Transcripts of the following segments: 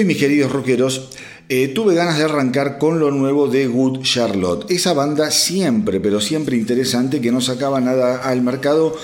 Y mis queridos rockeros, eh, tuve ganas de arrancar con lo nuevo de Good Charlotte. Esa banda siempre, pero siempre interesante que no sacaba nada al mercado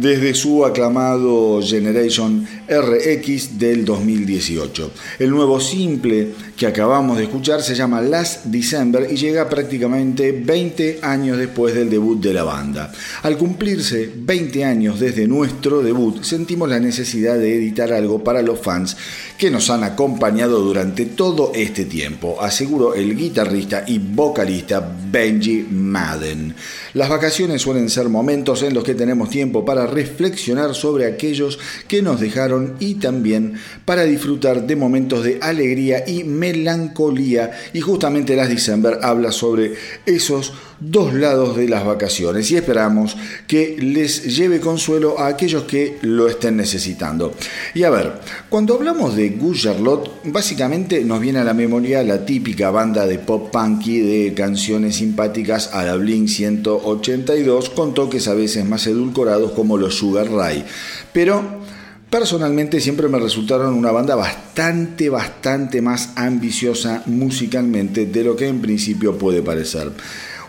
desde su aclamado Generation RX del 2018. El nuevo simple que acabamos de escuchar se llama Last December y llega prácticamente 20 años después del debut de la banda. Al cumplirse 20 años desde nuestro debut, sentimos la necesidad de editar algo para los fans que nos han acompañado durante todo este tiempo, aseguró el guitarrista y vocalista Benji Madden. Las vacaciones suelen ser momentos en los que tenemos tiempo para reflexionar sobre aquellos que nos dejaron y también para disfrutar de momentos de alegría y melancolía. Y justamente las December habla sobre esos dos lados de las vacaciones y esperamos que les lleve consuelo a aquellos que lo estén necesitando. Y a ver, cuando hablamos de Gus Charlotte, básicamente nos viene a la memoria la típica banda de pop punky de canciones simpáticas a la Blink 182 con toques a veces más edulcorados como los Sugar Ray. Pero Personalmente siempre me resultaron una banda bastante, bastante más ambiciosa musicalmente de lo que en principio puede parecer.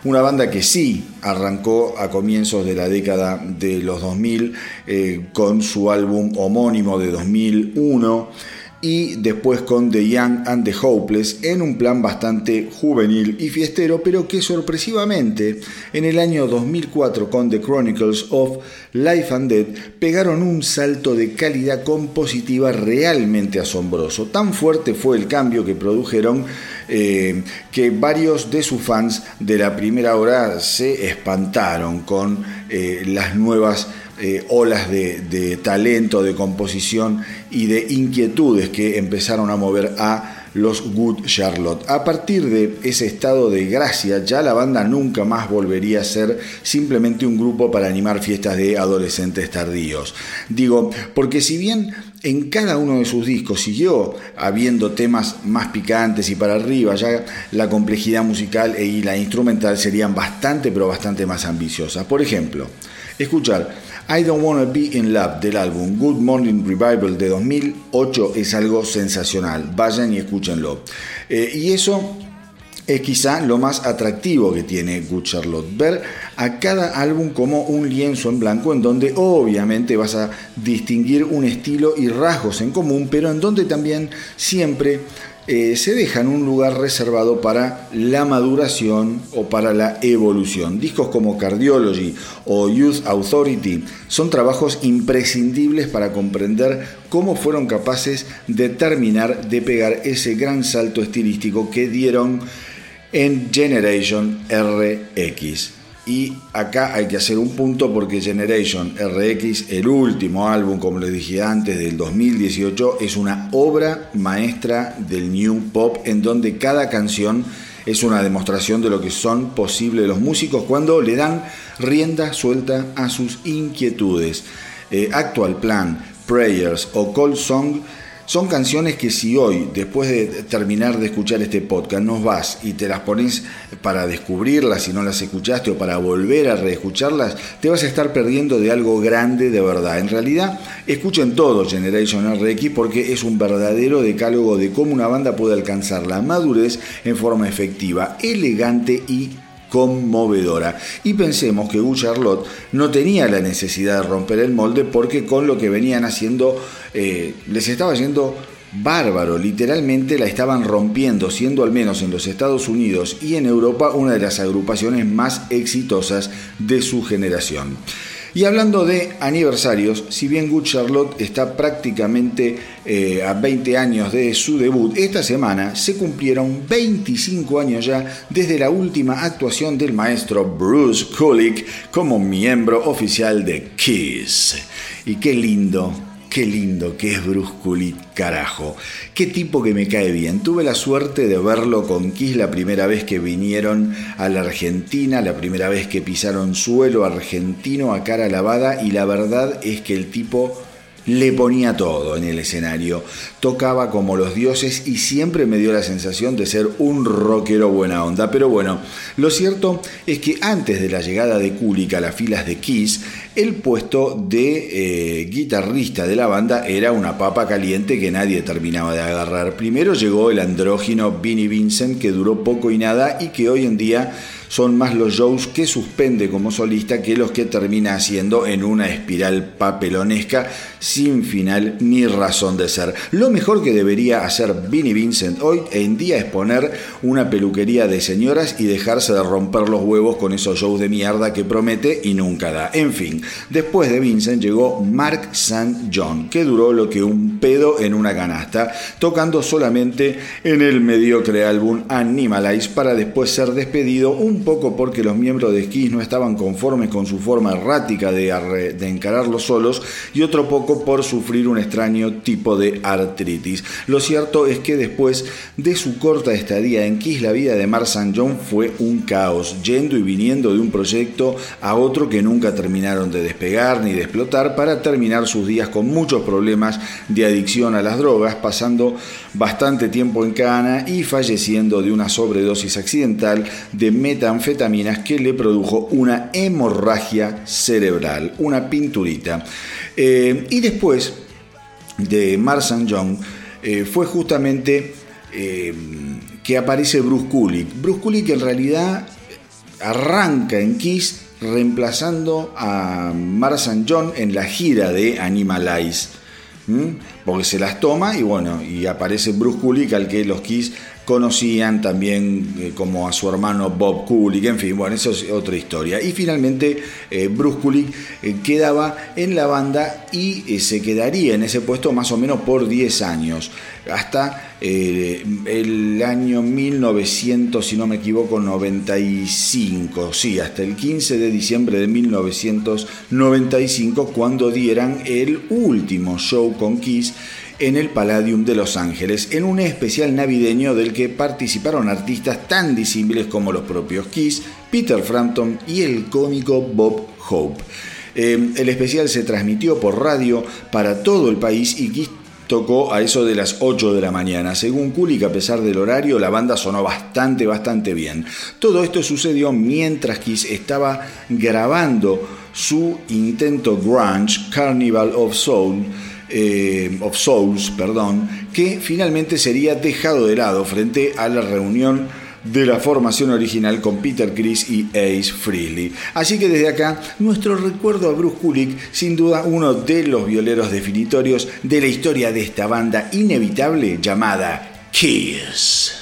Una banda que sí arrancó a comienzos de la década de los 2000 eh, con su álbum homónimo de 2001 y después con The Young and the Hopeless en un plan bastante juvenil y fiestero, pero que sorpresivamente en el año 2004 con The Chronicles of Life and Dead pegaron un salto de calidad compositiva realmente asombroso. Tan fuerte fue el cambio que produjeron eh, que varios de sus fans de la primera hora se espantaron con eh, las nuevas eh, olas de, talento, de composición y de inquietudes que empezaron a mover a los Good Charlotte. A partir de ese estado de gracia, ya la banda nunca más volvería a ser simplemente un grupo para animar fiestas de adolescentes tardíos. Digo, porque si bien en cada uno de sus discos siguió habiendo temas más picantes y para arriba, ya la complejidad musical y la instrumental serían bastante, pero bastante más ambiciosas. Por ejemplo, escuchar I Don't Wanna Be in Love del álbum Good Morning Revival de 2008 es algo sensacional. Vayan y escúchenlo. Eh, y eso es quizá lo más atractivo que tiene Good Charlotte. Ver a cada álbum como un lienzo en blanco en donde obviamente vas a distinguir un estilo y rasgos en común, pero en donde también siempre eh, se dejan un lugar reservado para la maduración o para la evolución. Discos como Cardiology o Youth Authority son trabajos imprescindibles para comprender cómo fueron capaces de terminar de pegar ese gran salto estilístico que dieron en Generation RX. Y acá hay que hacer un punto porque Generation RX, el último álbum, como les dije antes, del 2018, es una obra maestra del New Pop en donde cada canción es una demostración de lo que son posibles los músicos cuando le dan rienda suelta a sus inquietudes. Eh, Actual Plan, Prayers o Cold Song son canciones que si hoy, después de terminar de escuchar este podcast, nos vas y te las pones para descubrirlas si no las escuchaste o para volver a reescucharlas, te vas a estar perdiendo de algo grande de verdad. En realidad, escuchen todo Generation RX porque es un verdadero decálogo de cómo una banda puede alcanzar la madurez en forma efectiva, elegante y conmovedora. Y pensemos que Gu Charlotte no tenía la necesidad de romper el molde porque con lo que venían haciendo eh, les estaba yendo bárbaro, literalmente la estaban rompiendo, siendo al menos en los Estados Unidos y en Europa una de las agrupaciones más exitosas de su generación. Y hablando de aniversarios, si bien Good Charlotte está prácticamente eh, a 20 años de su debut, esta semana se cumplieron 25 años ya desde la última actuación del maestro Bruce Kulick como miembro oficial de Kiss. Y qué lindo Qué lindo que es Bruce carajo. Qué tipo que me cae bien. Tuve la suerte de verlo con Kiss la primera vez que vinieron a la Argentina, la primera vez que pisaron suelo argentino a cara lavada y la verdad es que el tipo le ponía todo en el escenario, tocaba como los dioses y siempre me dio la sensación de ser un rockero buena onda. Pero bueno, lo cierto es que antes de la llegada de Kulik a las filas de Kiss, el puesto de eh, guitarrista de la banda era una papa caliente que nadie terminaba de agarrar. Primero llegó el andrógino Vinnie Vincent, que duró poco y nada y que hoy en día son más los shows que suspende como solista que los que termina haciendo en una espiral papelonesca sin final ni razón de ser. Lo mejor que debería hacer Vinnie Vincent hoy en día es poner una peluquería de señoras y dejarse de romper los huevos con esos shows de mierda que promete y nunca da. En fin, después de Vincent llegó Mark St. John, que duró lo que un pedo en una canasta, tocando solamente en el mediocre álbum Animalize para después ser despedido un poco porque los miembros de Kiss no estaban conformes con su forma errática de, de encararlos solos y otro poco por sufrir un extraño tipo de artritis. Lo cierto es que después de su corta estadía en Kiss, la vida de Mark St. John fue un caos, yendo y viniendo de un proyecto a otro que nunca terminaron de despegar ni de explotar para terminar sus días con muchos problemas de adicción a las drogas, pasando bastante tiempo en cana y falleciendo de una sobredosis accidental de meta anfetaminas que le produjo una hemorragia cerebral, una pinturita. Eh, y después de Marsan Young eh, fue justamente eh, que aparece Bruce Kulick. Bruce Kulick en realidad arranca en Kiss reemplazando a Marsan John en la gira de Animalize porque se las toma y bueno, y aparece Bruce Kulick al que los Kiss conocían también eh, como a su hermano Bob Kulick, en fin, bueno, eso es otra historia. Y finalmente eh, Bruce Kulick eh, quedaba en la banda y se quedaría en ese puesto más o menos por 10 años, hasta el año 1900, si no me equivoco, 95, sí, hasta el 15 de diciembre de 1995, cuando dieran el último show con Kiss en el Palladium de Los Ángeles, en un especial navideño del que participaron artistas tan disímiles como los propios Kiss, Peter Frampton y el cómico Bob Hope. Eh, el especial se transmitió por radio para todo el país y Kiss tocó a eso de las 8 de la mañana. Según Kulik, a pesar del horario, la banda sonó bastante, bastante bien. Todo esto sucedió mientras Kiss estaba grabando su intento grunge Carnival of Soul eh, of Souls, perdón, que finalmente sería dejado de lado frente a la reunión de la formación original con Peter Criss y Ace Frehley. Así que desde acá, nuestro recuerdo a Bruce Kulick, sin duda uno de los violeros definitorios de la historia de esta banda inevitable llamada Kiss.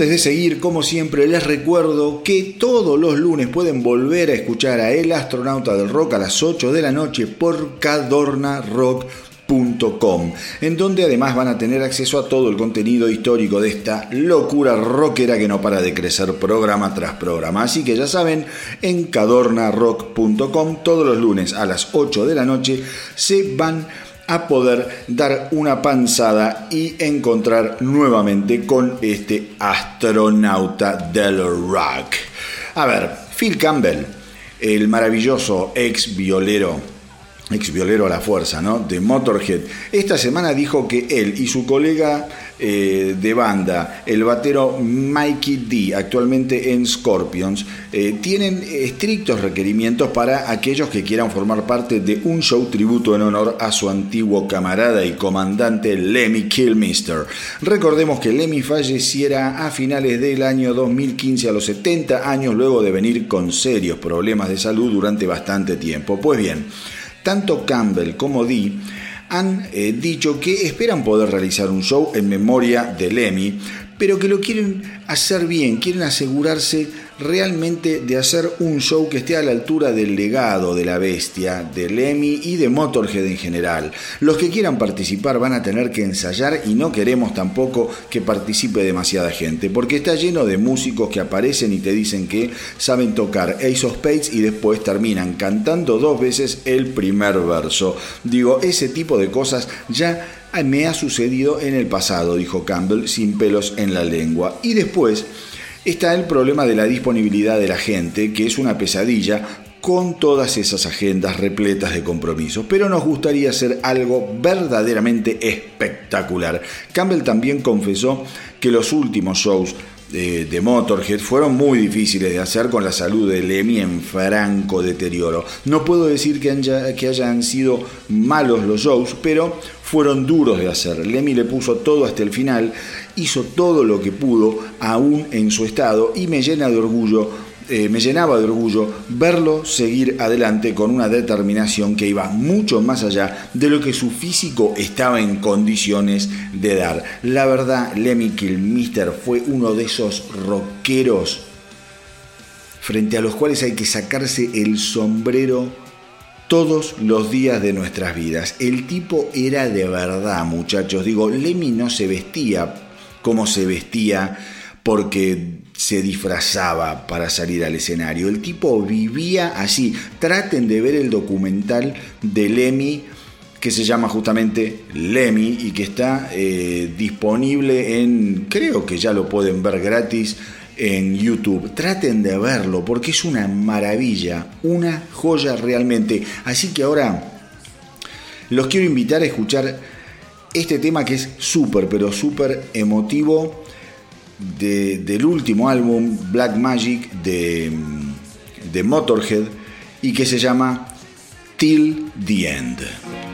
Antes de seguir, como siempre, les recuerdo que todos los lunes pueden volver a escuchar a El Astronauta del Rock a las 8 de la noche por cadornarock.com, en donde además van a tener acceso a todo el contenido histórico de esta locura rockera que no para de crecer programa tras programa. Así que ya saben, en cadornarock.com todos los lunes a las 8 de la noche se van a a poder dar una panzada y encontrar nuevamente con este astronauta del rock. A ver, Phil Campbell, el maravilloso ex violero ex violero a la fuerza, ¿no? De Motorhead. Esta semana dijo que él y su colega eh, de banda, el batero Mikey D, actualmente en Scorpions, eh, tienen estrictos requerimientos para aquellos que quieran formar parte de un show tributo en honor a su antiguo camarada y comandante Lemmy Kilmister. Recordemos que Lemmy falleciera a finales del año 2015 a los 70 años luego de venir con serios problemas de salud durante bastante tiempo. Pues bien, tanto Campbell como Dee han eh, dicho que esperan poder realizar un show en memoria de Lemmy, pero que lo quieren hacer bien, quieren asegurarse realmente de hacer un show que esté a la altura del legado de la bestia, de Lemmy y de Motorhead en general. Los que quieran participar van a tener que ensayar y no queremos tampoco que participe demasiada gente, porque está lleno de músicos que aparecen y te dicen que saben tocar Ace of Spades y después terminan cantando dos veces el primer verso. Digo, ese tipo de cosas ya me ha sucedido en el pasado, dijo Campbell sin pelos en la lengua. Y después está el problema de la disponibilidad de la gente, que es una pesadilla con todas esas agendas repletas de compromisos, pero nos gustaría hacer algo verdaderamente espectacular. Campbell también confesó que los últimos shows de, Motorhead fueron muy difíciles de hacer con la salud de Lemmy en franco deterioro. No puedo decir que, que hayan sido malos los shows, pero fueron duros de hacer. Lemmy le puso todo hasta el final, hizo todo lo que pudo, aún en su estado, y me llena de orgullo eh, me llenaba de orgullo verlo seguir adelante con una determinación que iba mucho más allá de lo que su físico estaba en condiciones de dar. La verdad, Lemmy Kilmister fue uno de esos rockeros frente a los cuales hay que sacarse el sombrero todos los días de nuestras vidas. El tipo era de verdad, muchachos. Digo, Lemmy no se vestía como se vestía porque se disfrazaba para salir al escenario. El tipo vivía así. Traten de ver el documental de Lemmy que se llama justamente Lemmy y que está eh, disponible en, creo que ya lo pueden ver gratis en YouTube. Traten de verlo porque es una maravilla, una joya realmente. Así que ahora los quiero invitar a escuchar este tema que es súper, pero súper emotivo del último álbum Black Magic de, de Motorhead y que se llama Till the End.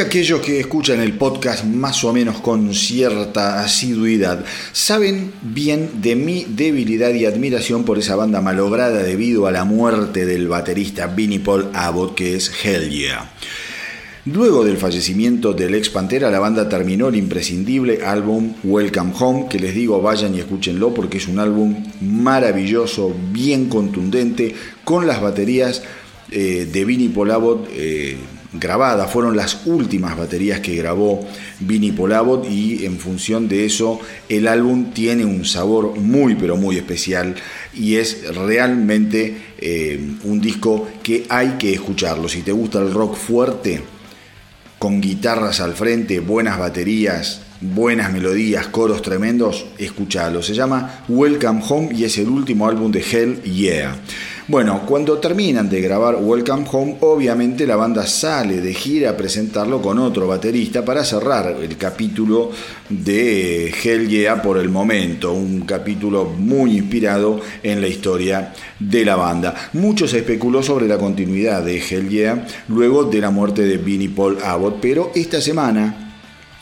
Aquellos que escuchan el podcast más o menos con cierta asiduidad saben bien de mi debilidad y admiración por esa banda malograda debido a la muerte del baterista Vinnie Paul Abbott que es Hell Yeah. Luego del fallecimiento del ex Pantera, la banda terminó el imprescindible álbum Welcome Home, que les digo vayan y escúchenlo porque es un álbum maravilloso, bien contundente, con las baterías eh, de Vinnie Paul Abbott. Eh, grabada, fueron las últimas baterías que grabó Vinnie Polabot y en función de eso el álbum tiene un sabor muy pero muy especial y es realmente eh, un disco que hay que escucharlo. Si te gusta el rock fuerte, con guitarras al frente, buenas baterías, buenas melodías, coros tremendos, escúchalo. Se llama Welcome Home y es el último álbum de Hell Yeah. Bueno, cuando terminan de grabar Welcome Home, obviamente la banda sale de gira a presentarlo con otro baterista para cerrar el capítulo de Hell Yeah por el momento, un capítulo muy inspirado en la historia de la banda. Mucho se especuló sobre la continuidad de Hell Yeah luego de la muerte de Vinnie Paul Abbott, pero esta semana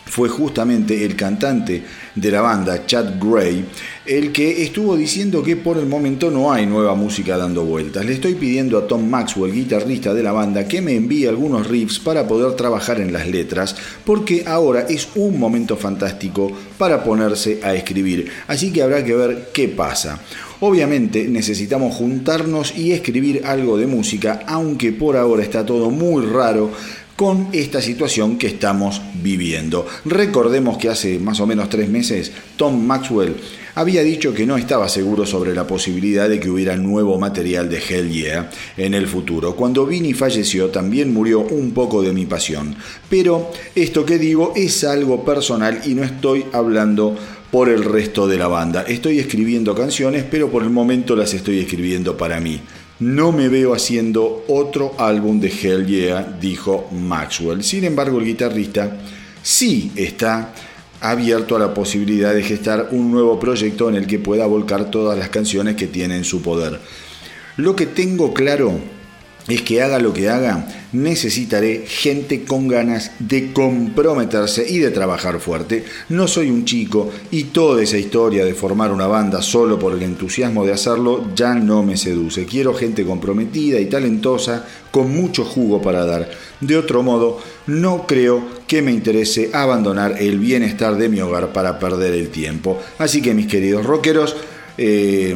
fue justamente el cantante de la banda, Chad Gray, el que estuvo diciendo que por el momento no hay nueva música dando vueltas. Le estoy pidiendo a Tom Maxwell, guitarrista de la banda, que me envíe algunos riffs para poder trabajar en las letras, porque ahora es un momento fantástico para ponerse a escribir. Así que habrá que ver qué pasa. Obviamente necesitamos juntarnos y escribir algo de música, aunque por ahora está todo muy raro con esta situación que estamos viviendo. Recordemos que hace más o menos tres meses Tom Maxwell había dicho que no estaba seguro sobre la posibilidad de que hubiera nuevo material de Hell Yeah en el futuro. Cuando Vinny falleció también murió un poco de mi pasión. Pero esto que digo es algo personal y no estoy hablando por el resto de la banda. Estoy escribiendo canciones, pero por el momento las estoy escribiendo para mí. No me veo haciendo otro álbum de Hell Yeah, dijo Maxwell. Sin embargo, el guitarrista sí está abierto a la posibilidad de gestar un nuevo proyecto en el que pueda volcar todas las canciones que tiene en su poder. Lo que tengo claro es que haga lo que haga, necesitaré gente con ganas de comprometerse y de trabajar fuerte. No soy un chico y toda esa historia de formar una banda solo por el entusiasmo de hacerlo ya no me seduce. Quiero gente comprometida y talentosa con mucho jugo para dar. De otro modo, no creo que me interese abandonar el bienestar de mi hogar para perder el tiempo. Así que mis queridos rockeros, eh,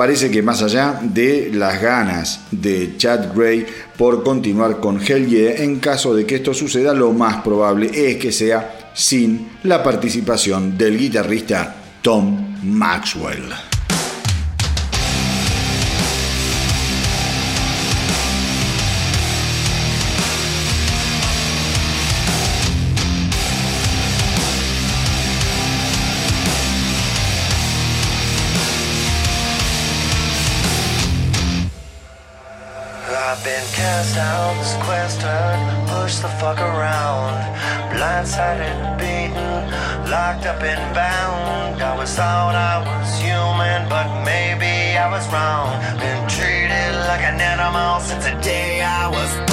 parece que más allá de las ganas de Chad Gray por continuar con Hell Yeah, en caso de que esto suceda, lo más probable es que sea sin la participación del guitarrista Tom Maxwell. Cast out this question, push the fuck around. Blindsided, beaten, locked up and bound. I was thought I was human, but maybe I was wrong. Been treated like an animal since the day I was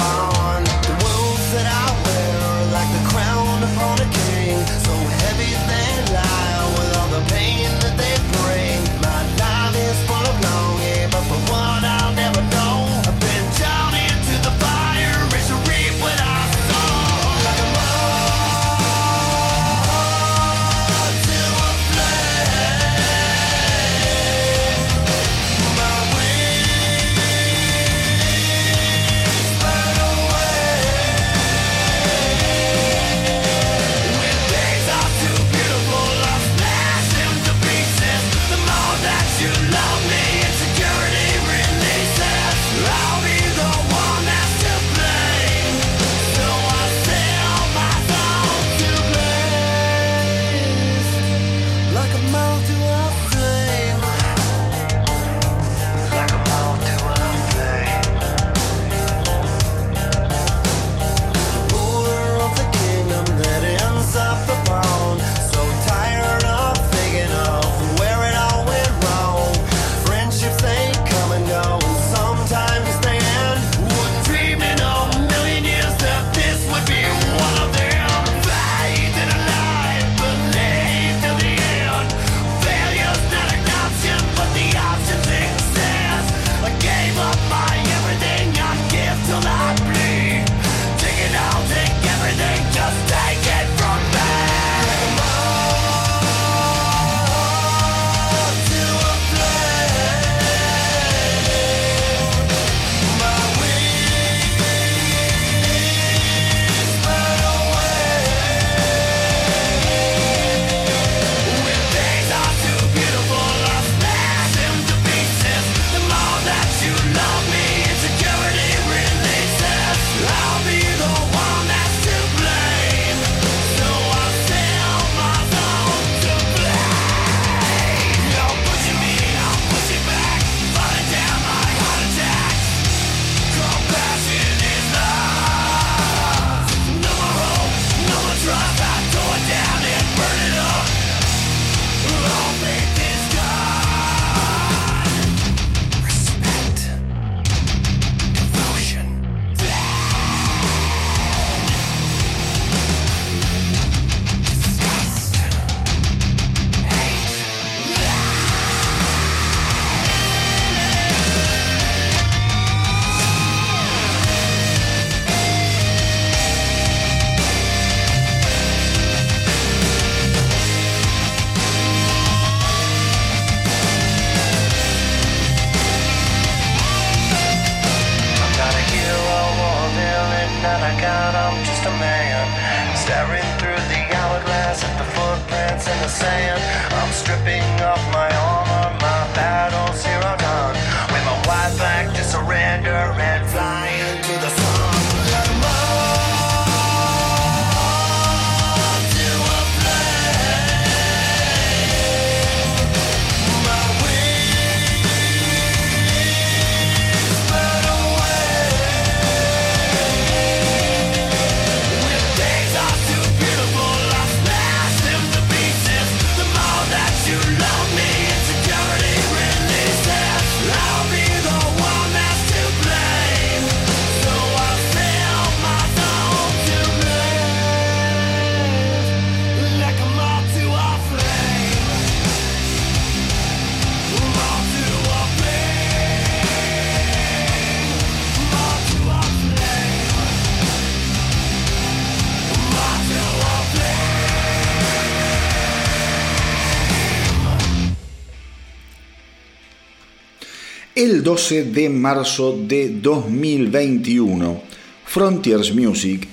El 12 de marzo de 2021, Frontiers Music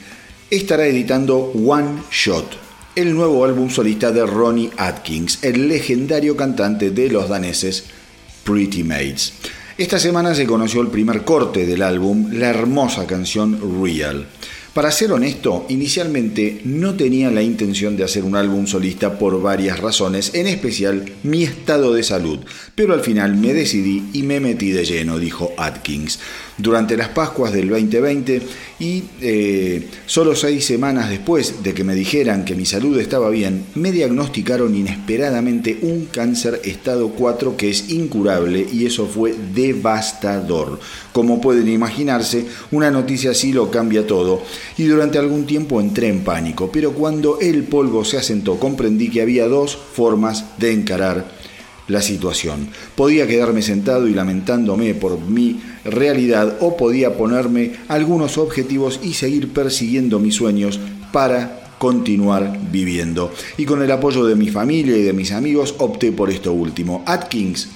estará editando One Shot, el nuevo álbum solista de Ronnie Atkins, el legendario cantante de los daneses Pretty Mates. Esta semana se conoció el primer corte del álbum, la hermosa canción Real. Para ser honesto, inicialmente no tenía la intención de hacer un álbum solista por varias razones, en especial mi estado de salud, pero al final me decidí y me metí de lleno, dijo Atkins. Durante las Pascuas del 2020 y eh, solo seis semanas después de que me dijeran que mi salud estaba bien, me diagnosticaron inesperadamente un cáncer estado 4 que es incurable y eso fue devastador. Como pueden imaginarse, una noticia así lo cambia todo y durante algún tiempo entré en pánico, pero cuando el polvo se asentó comprendí que había dos formas de encarar la situación. Podía quedarme sentado y lamentándome por mi realidad o podía ponerme algunos objetivos y seguir persiguiendo mis sueños para continuar viviendo. Y con el apoyo de mi familia y de mis amigos opté por esto último. Atkins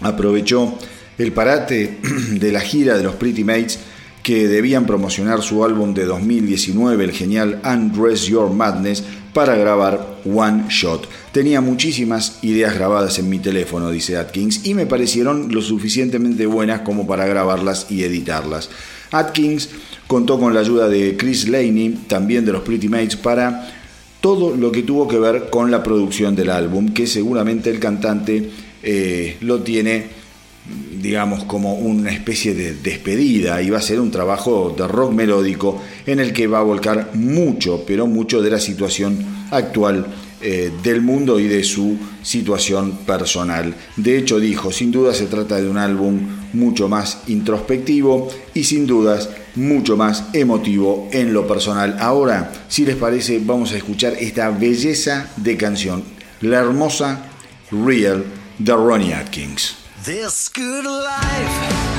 aprovechó el parate de la gira de los Pretty Mates que debían promocionar su álbum de 2019, el genial Undress Your Madness, para grabar One Shot. Tenía muchísimas ideas grabadas en mi teléfono, dice Atkins, y me parecieron lo suficientemente buenas como para grabarlas y editarlas. Atkins contó con la ayuda de Chris Laney, también de los Pretty Mates, para todo lo que tuvo que ver con la producción del álbum, que seguramente el cantante eh, lo tiene digamos, como una especie de despedida y va a ser un trabajo de rock melódico en el que va a volcar mucho, pero mucho de la situación actual eh, del mundo y de su situación personal. De hecho, dijo, sin duda se trata de un álbum mucho más introspectivo y sin dudas mucho más emotivo en lo personal. Ahora, si les parece, vamos a escuchar esta belleza de canción, la hermosa Real de Ronnie Atkins. This good life,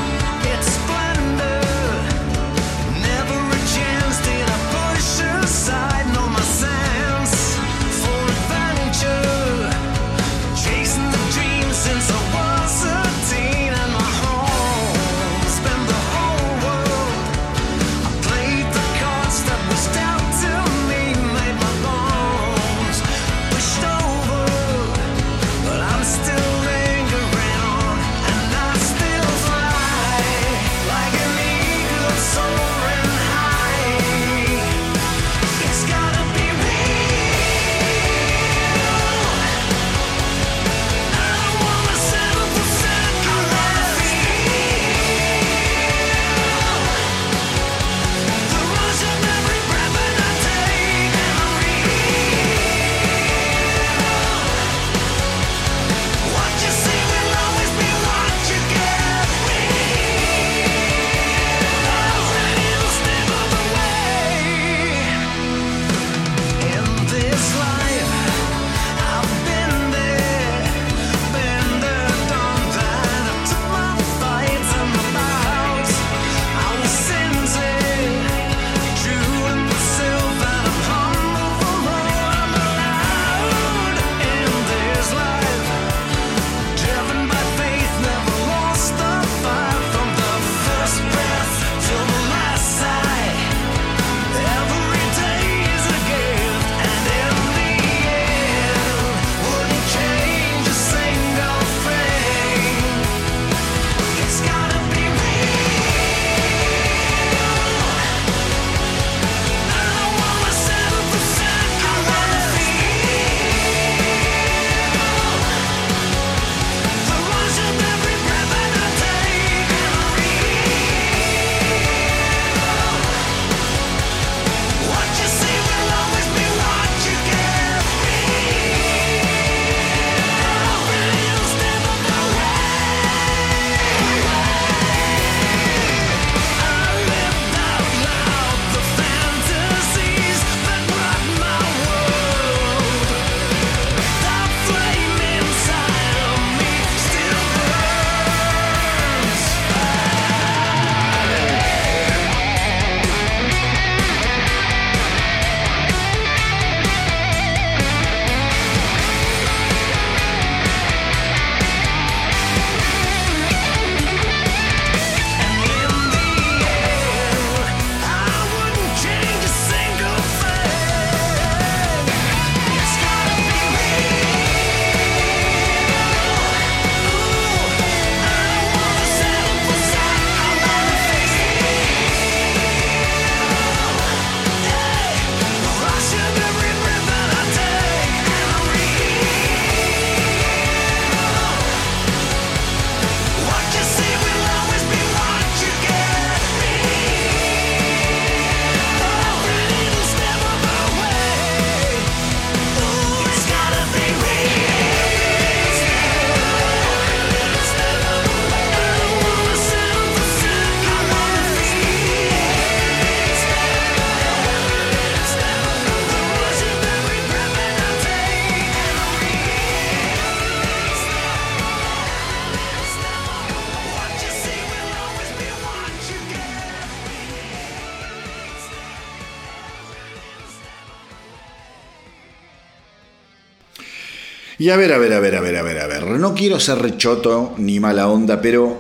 Y a ver, a ver, a ver, a ver, a ver, a ver. No quiero ser rechoto ni mala onda, pero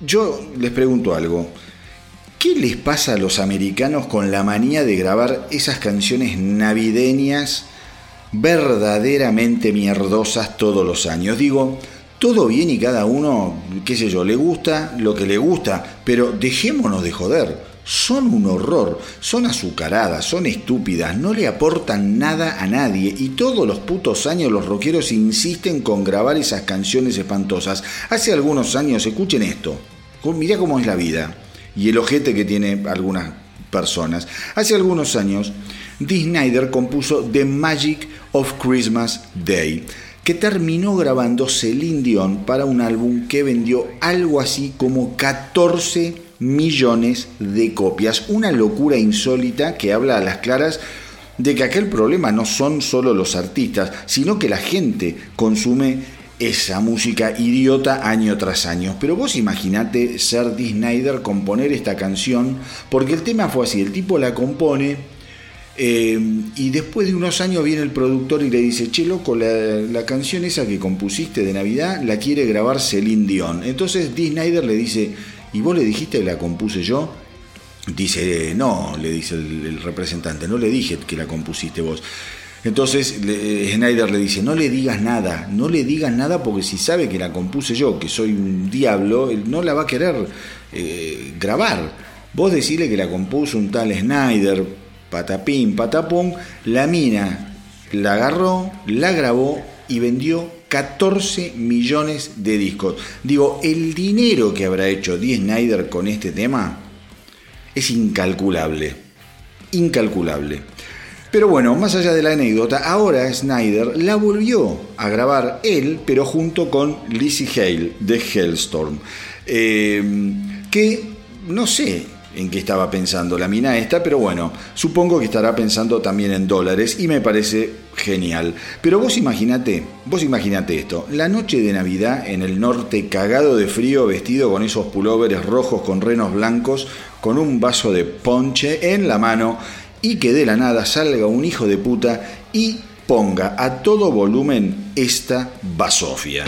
yo les pregunto algo. ¿Qué les pasa a los americanos con la manía de grabar esas canciones navideñas verdaderamente mierdosas todos los años? Digo, todo bien y cada uno, qué sé yo, le gusta lo que le gusta, pero dejémonos de joder son un horror, son azucaradas, son estúpidas, no le aportan nada a nadie y todos los putos años los rockeros insisten con grabar esas canciones espantosas. Hace algunos años, escuchen esto, mirá cómo es la vida y el ojete que tiene algunas personas. Hace algunos años, Dee Snyder compuso The Magic of Christmas Day que terminó grabando Celine Dion para un álbum que vendió algo así como 14 millones de copias. Una locura insólita que habla a las claras de que aquel problema no son solo los artistas, sino que la gente consume esa música idiota año tras año. Pero vos imaginate ser Dee Snyder componer esta canción, porque el tema fue así, el tipo la compone eh, y después de unos años viene el productor y le dice, che loco, la, canción esa que compusiste de Navidad la quiere grabar Celine Dion. Entonces Dee Snyder le dice, ¿y vos le dijiste que la compuse yo? Dice, no, le dice el, representante, no le dije que la compusiste vos. Entonces Snyder le dice, no le digas nada, no le digas nada porque si sabe que la compuse yo, que soy un diablo, él no la va a querer eh, grabar. Vos decirle que la compuso un tal Snyder, patapín, patapum, la mina la agarró, la grabó y vendió 14 millones de discos. Digo, el dinero que habrá hecho Dee Snyder con este tema es incalculable. Incalculable. Pero bueno, más allá de la anécdota, ahora Snyder la volvió a grabar él, pero junto con Lizzie Hale de Hellstorm. Eh, que no sé, en qué estaba pensando la mina esta, pero bueno, supongo que estará pensando también en dólares y me parece genial. Pero vos imaginate, vos imaginate esto, la noche de Navidad en el norte cagado de frío, vestido con esos pulóveres rojos con renos blancos, con un vaso de ponche en la mano y que de la nada salga un hijo de puta y ponga a todo volumen esta basofia.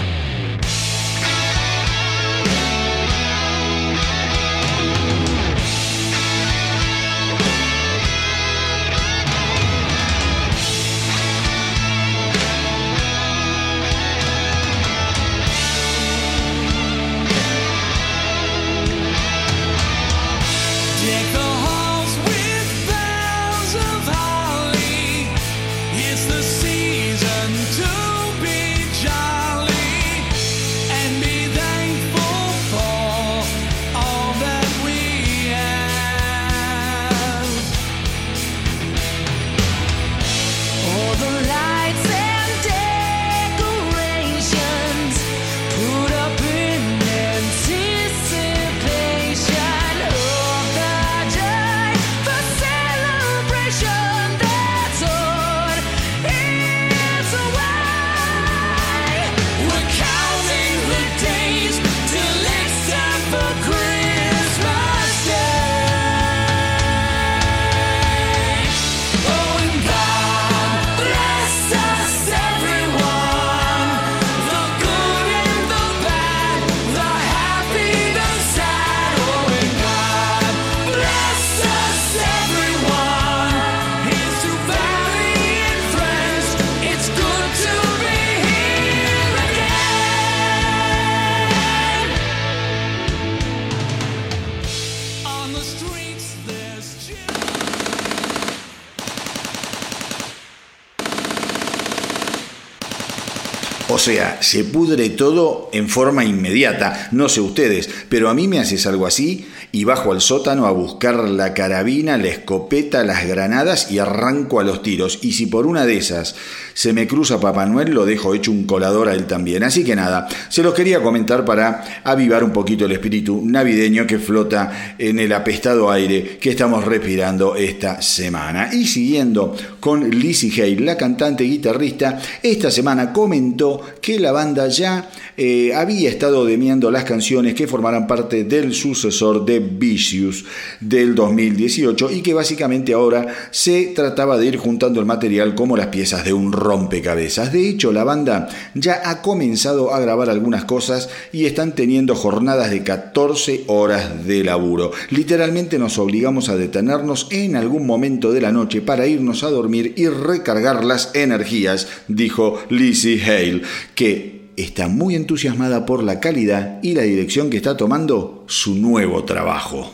Se pudre todo en forma inmediata. No sé ustedes, pero a mí me haces algo así y bajo al sótano a buscar la carabina, la escopeta, las granadas y arranco a los tiros. Y si por una de esas se me cruza Papá Noel, lo dejo hecho un colador a él también. Así que nada, se los quería comentar para avivar un poquito el espíritu navideño que flota en el apestado aire que estamos respirando esta semana. Y siguiendo con Lizzie Hale, la cantante guitarrista, esta semana comentó que la banda ya eh, había estado demiando las canciones que formarán parte del sucesor de Vicious del 2018 y que básicamente ahora se trataba de ir juntando el material como las piezas de un rompecabezas. De hecho, la banda ya ha comenzado a grabar algunas cosas y están teniendo jornadas de 14 horas de laburo. Literalmente nos obligamos a detenernos en algún momento de la noche para irnos a dormir y recargar las energías, dijo Lizzie Hale, que está muy entusiasmada por la calidad y la dirección que está tomando su nuevo trabajo.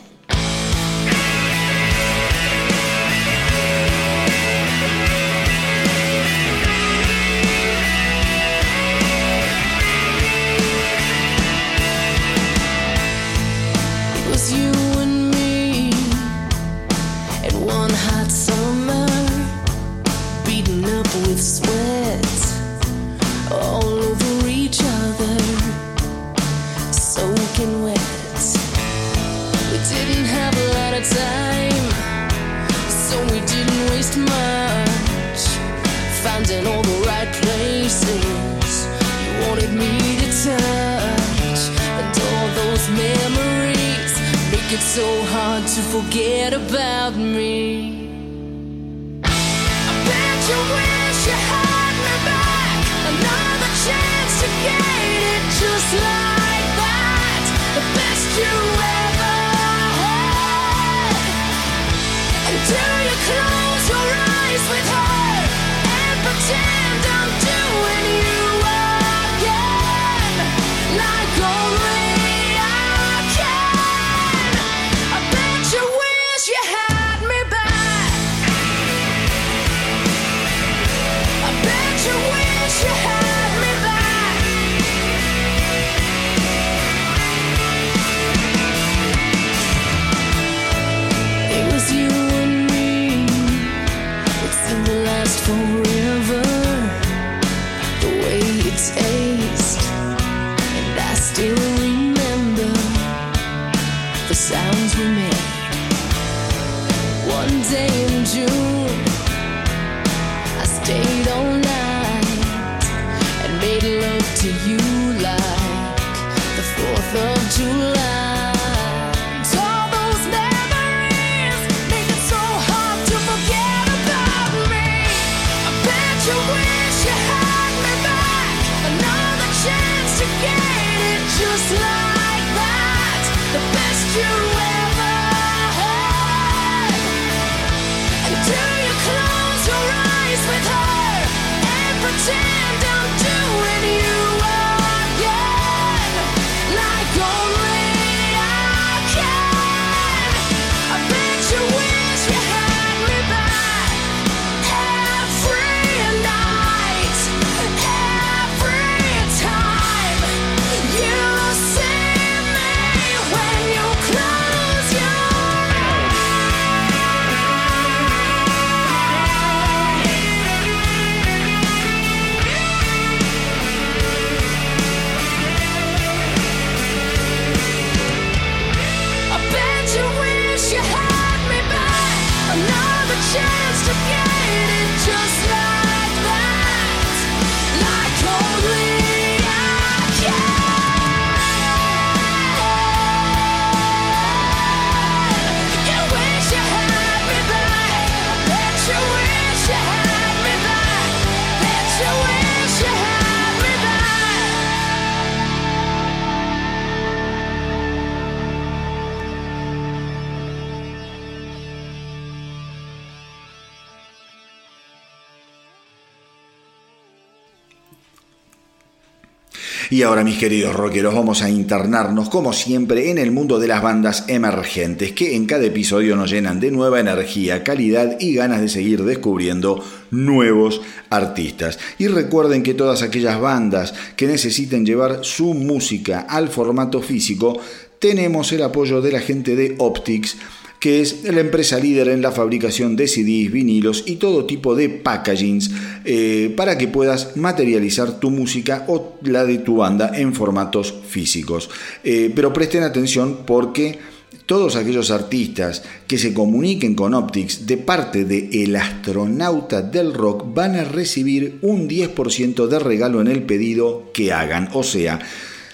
Y ahora, mis queridos rockeros, vamos a internarnos, como siempre, en el mundo de las bandas emergentes, que en cada episodio nos llenan de nueva energía, calidad y ganas de seguir descubriendo nuevos artistas. Y recuerden que todas aquellas bandas que necesiten llevar su música al formato físico, tenemos el apoyo de la gente de Optics que es la empresa líder en la fabricación de CDs, vinilos y todo tipo de packagings eh, para que puedas materializar tu música o la de tu banda en formatos físicos. Eh, pero presten atención porque todos aquellos artistas que se comuniquen con Optics de parte de El Astronauta del Rock van a recibir un 10% de regalo en el pedido que hagan. O sea,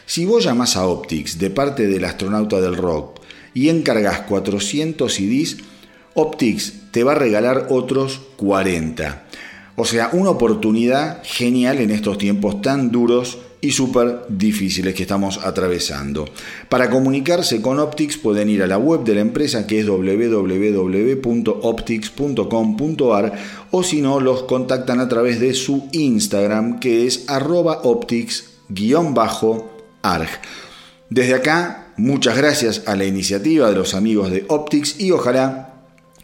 si vos llamas a Optics de parte del Astronauta del Rock y encargas 400 CDs, Optics te va a regalar otros 40. O sea, una oportunidad genial en estos tiempos tan duros y súper difíciles que estamos atravesando. Para comunicarse con Optics pueden ir a la web de la empresa que es www.optics.com.ar o si no los contactan a través de su Instagram que es arroba optics-arg. Desde acá, muchas gracias a la iniciativa de los amigos de Optics y ojalá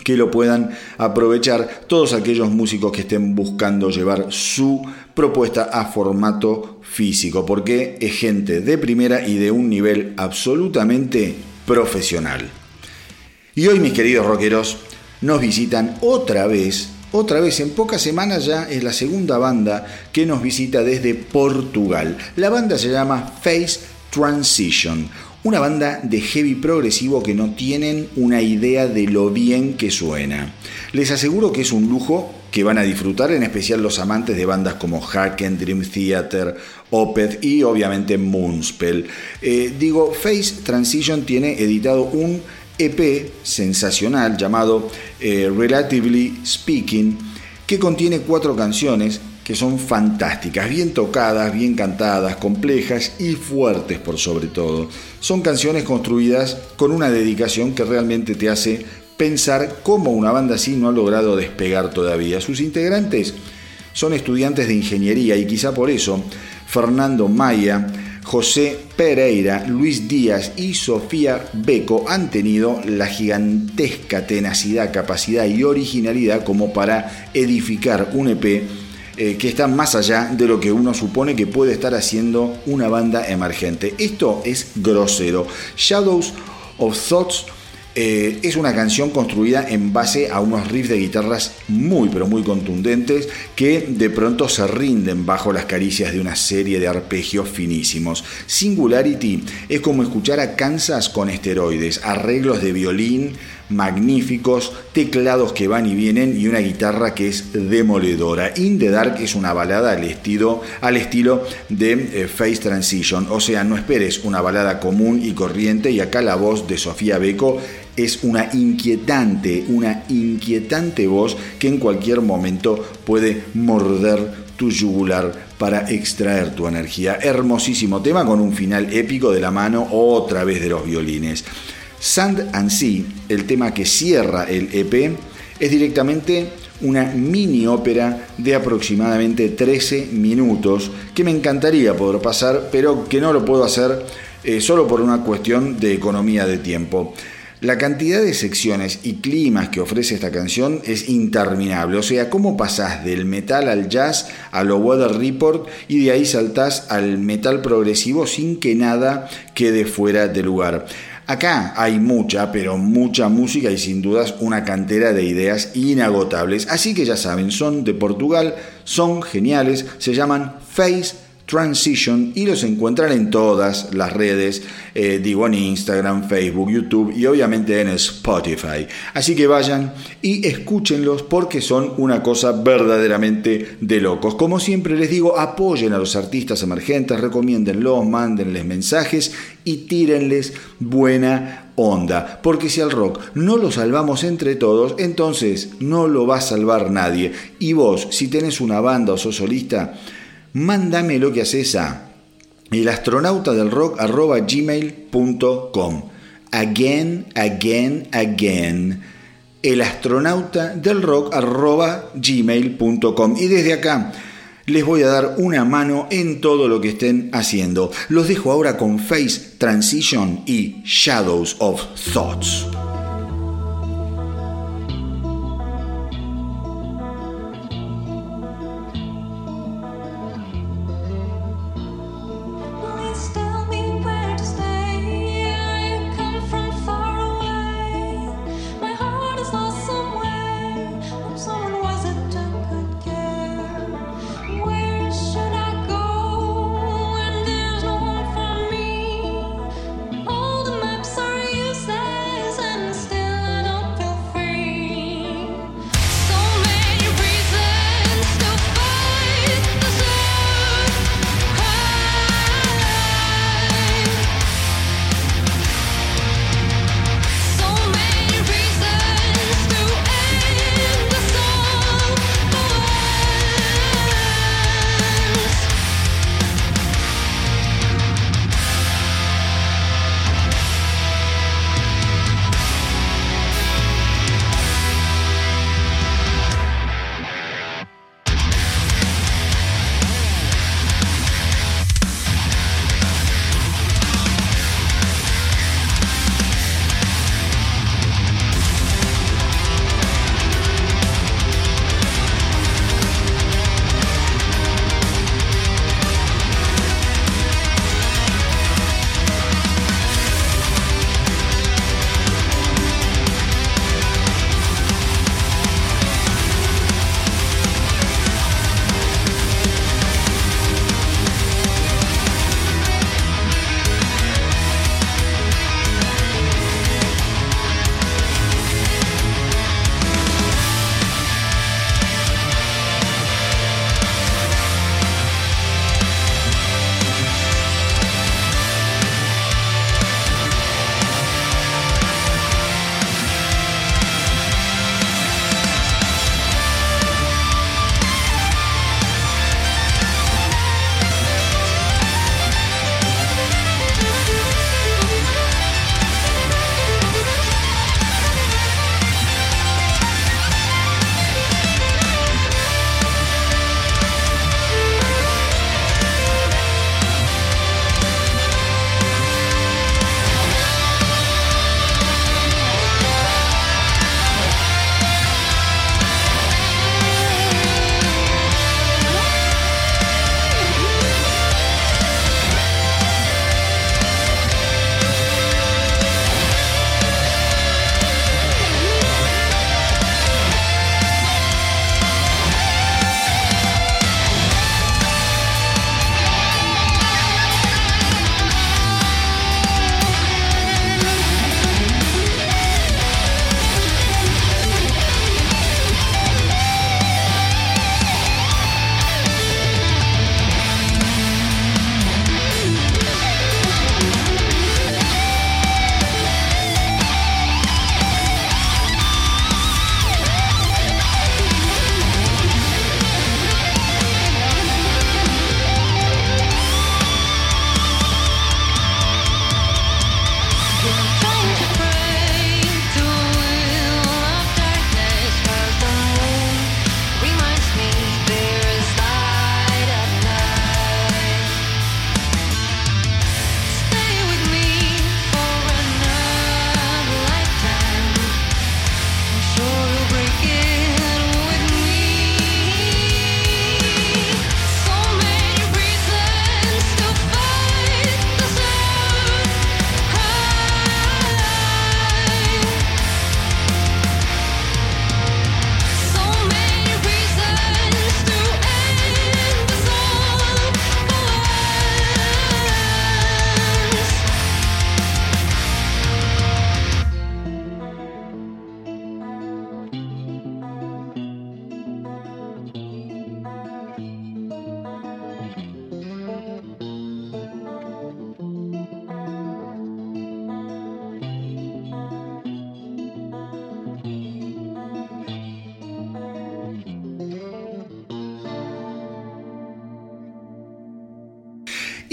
que lo puedan aprovechar todos aquellos músicos que estén buscando llevar su propuesta a formato físico, porque es gente de primera y de un nivel absolutamente profesional. Y hoy, mis queridos rockeros, nos visitan otra vez, otra vez en pocas semanas ya es la segunda banda que nos visita desde Portugal. La banda se llama Face Transition, una banda de heavy progresivo que no tienen una idea de lo bien que suena. Les aseguro que es un lujo que van a disfrutar, en especial los amantes de bandas como Haken, Dream Theater, Opeth y obviamente Moonspell. Eh, digo, Face Transition tiene editado un EP sensacional llamado eh, Relatively Speaking, que contiene cuatro canciones que son fantásticas, bien tocadas, bien cantadas, complejas y fuertes por sobre todo. Son canciones construidas con una dedicación que realmente te hace pensar cómo una banda así no ha logrado despegar todavía. Sus integrantes son estudiantes de ingeniería y quizá por eso Fernando Maya, José Pereira, Luis Díaz y Sofía Beco han tenido la gigantesca tenacidad, capacidad y originalidad como para edificar un EP eh, que están más allá de lo que uno supone que puede estar haciendo una banda emergente. Esto es grosero. Shadows of Thoughts eh, es una canción construida en base a unos riffs de guitarras muy pero muy contundentes que de pronto se rinden bajo las caricias de una serie de arpegios finísimos. Singularity es como escuchar a Kansas con esteroides, arreglos de violín, magníficos, teclados que van y vienen y una guitarra que es demoledora. In the Dark es una balada al estilo, al estilo de eh, Face Transition, o sea, no esperes una balada común y corriente y acá la voz de Sofía Beco es una inquietante, una inquietante voz que en cualquier momento puede morder tu yugular para extraer tu energía. Hermosísimo tema con un final épico de la mano otra vez de los violines. Sand and Sea, el tema que cierra el EP, es directamente una mini ópera de aproximadamente 13 minutos que me encantaría poder pasar, pero que no lo puedo hacer eh, solo por una cuestión de economía de tiempo. La cantidad de secciones y climas que ofrece esta canción es interminable. O sea, ¿cómo pasás del metal al jazz a lo Weather Report y de ahí saltás al metal progresivo sin que nada quede fuera de lugar? Acá hay mucha, pero mucha música y sin dudas una cantera de ideas inagotables. Así que ya saben, son de Portugal, son geniales, se llaman Face Transition y los encuentran en todas las redes, eh, digo en Instagram, Facebook, YouTube y obviamente en Spotify. Así que vayan y escúchenlos porque son una cosa verdaderamente de locos. Como siempre les digo, apoyen a los artistas emergentes, recomiéndenlos, mándenles mensajes y tírenles buena onda. Porque si al rock no lo salvamos entre todos, entonces no lo va a salvar nadie. Y vos, si tenés una banda o sos solista, mándame lo que haces a elastronautadelrock.gmail.com Again, again, again. Elastronautadelrock.gmail.com Y desde acá les voy a dar una mano en todo lo que estén haciendo. Los dejo ahora con Face Transition y Shadows of Thoughts.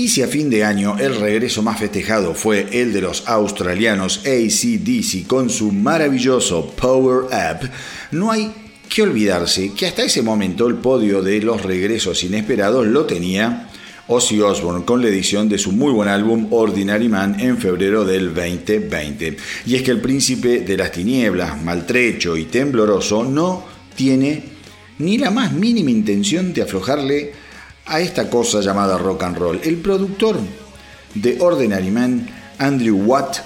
Y si a fin de año el regreso más festejado fue el de los australianos ACDC con su maravilloso Power Up, no hay que olvidarse que hasta ese momento el podio de los regresos inesperados lo tenía Ozzy Osbourne con la edición de su muy buen álbum Ordinary Man en febrero del 2020. Y es que el príncipe de las tinieblas, maltrecho y tembloroso, no tiene ni la más mínima intención de aflojarle a esta cosa llamada rock and roll. El productor de Ordinary Man, Andrew Watt,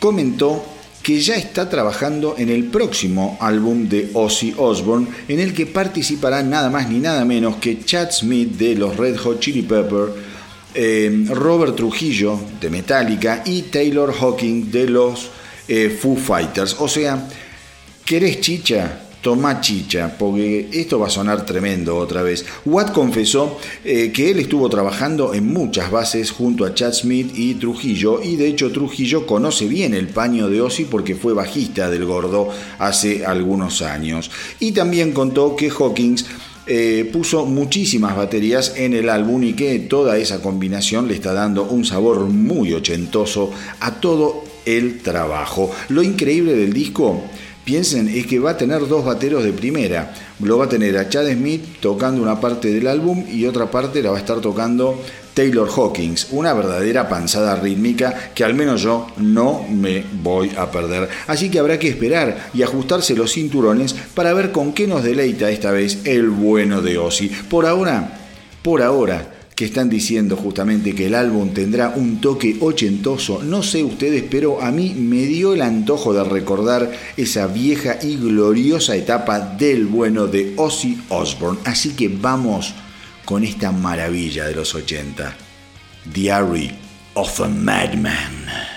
comentó que ya está trabajando en el próximo álbum de Ozzy Osbourne, en el que participarán nada más ni nada menos que Chad Smith de los Red Hot Chili Peppers, eh, Robert Trujillo de Metallica y Taylor Hawking de los eh, Foo Fighters. O sea, ¿querés chicha? Toma chicha, porque esto va a sonar tremendo otra vez. Watt confesó eh, que él estuvo trabajando en muchas bases junto a Chad Smith y Trujillo, y de hecho Trujillo conoce bien el paño de Ozzy porque fue bajista del gordo hace algunos años. Y también contó que Hawkins eh, puso muchísimas baterías en el álbum y que toda esa combinación le está dando un sabor muy ochentoso a todo el trabajo. Lo increíble del disco piensen es que va a tener dos bateros de primera. Lo va a tener a Chad Smith tocando una parte del álbum y otra parte la va a estar tocando Taylor Hawkins, una verdadera panzada rítmica que al menos yo no me voy a perder. Así que habrá que esperar y ajustarse los cinturones para ver con qué nos deleita esta vez el bueno de Ozzy. Por ahora, por ahora, que están diciendo justamente que el álbum tendrá un toque ochentoso. No sé ustedes, pero a mí me dio el antojo de recordar esa vieja y gloriosa etapa del bueno de Ozzy Osbourne. Así que vamos con esta maravilla de los 80. Diary of a Madman.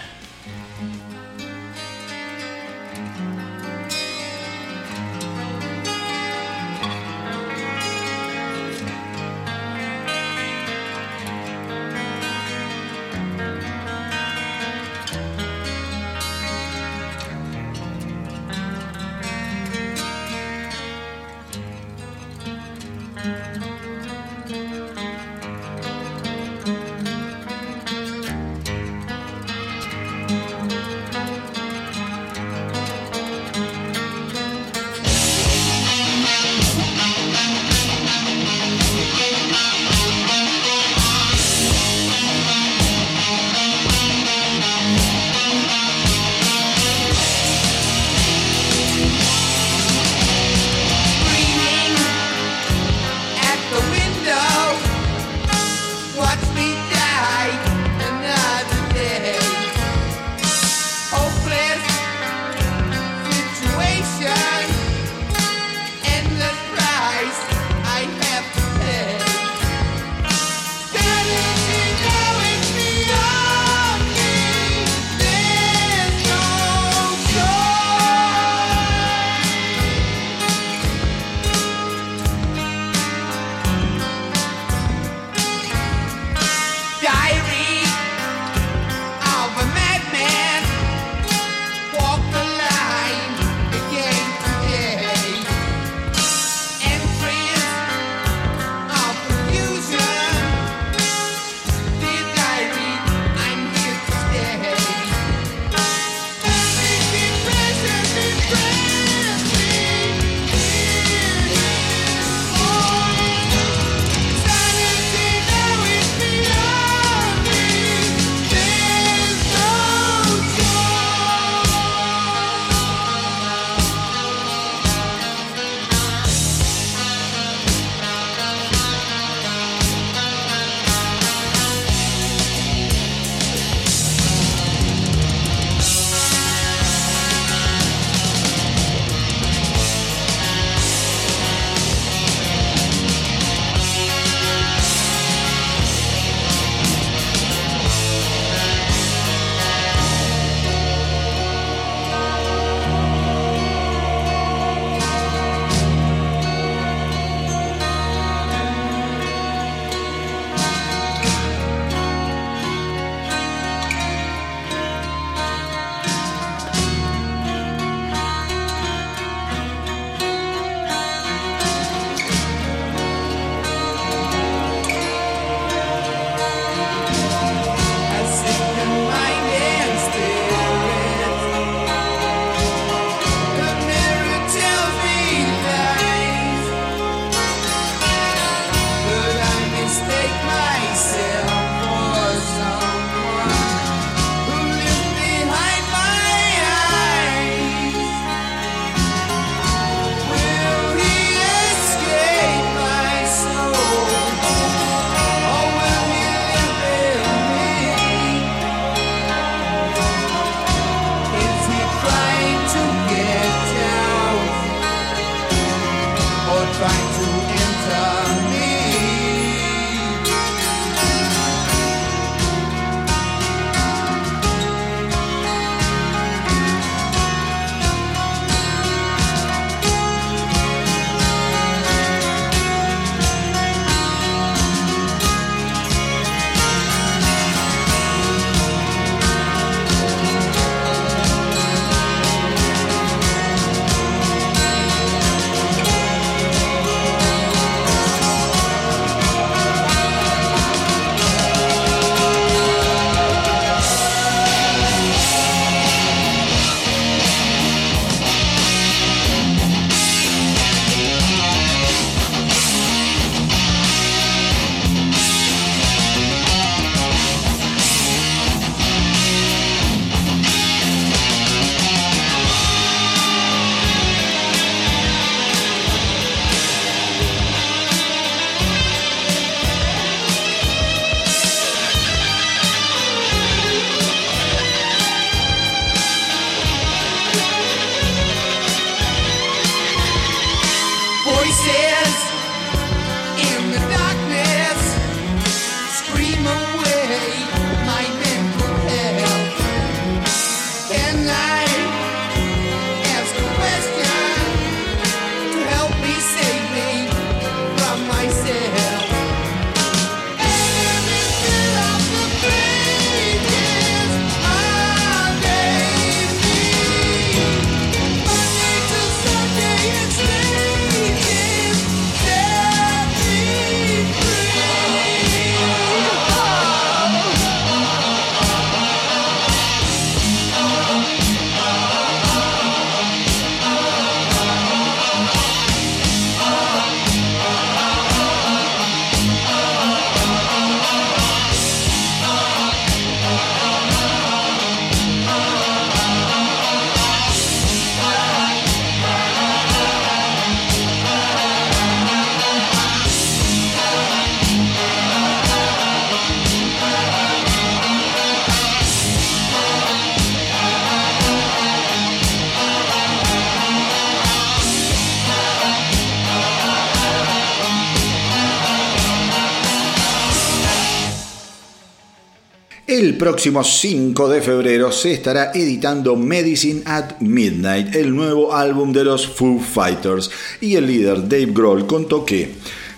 El próximo 5 de febrero se estará editando Medicine at Midnight, el nuevo álbum de los Foo Fighters, y el líder Dave Grohl contó que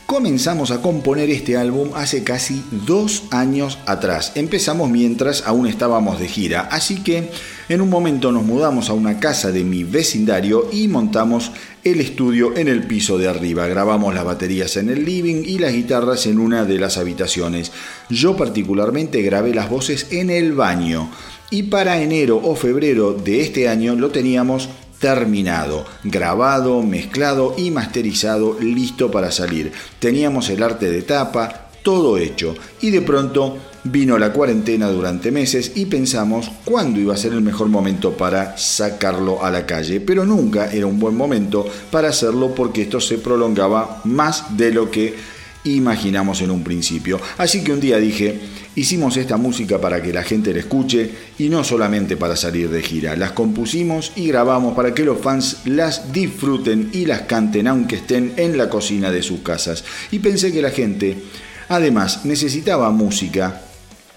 Comenzamos a componer este álbum hace casi dos años atrás. Empezamos mientras aún estábamos de gira, así que en un momento nos mudamos a una casa de mi vecindario y montamos el estudio en el piso de arriba. Grabamos las baterías en el living y las guitarras en una de las habitaciones. Yo particularmente grabé las voces en el baño. Y para enero o febrero de este año lo teníamos terminado, grabado, mezclado y masterizado, listo para salir. Teníamos el arte de tapa, todo hecho. Y de pronto vino la cuarentena durante meses y pensamos cuándo iba a ser el mejor momento para sacarlo a la calle. Pero nunca era un buen momento para hacerlo porque esto se prolongaba más de lo que imaginamos en un principio. Así que un día dije, hicimos esta música para que la gente la escuche y no solamente para salir de gira. Las compusimos y grabamos para que los fans las disfruten y las canten aunque estén en la cocina de sus casas. Y pensé que la gente además necesitaba música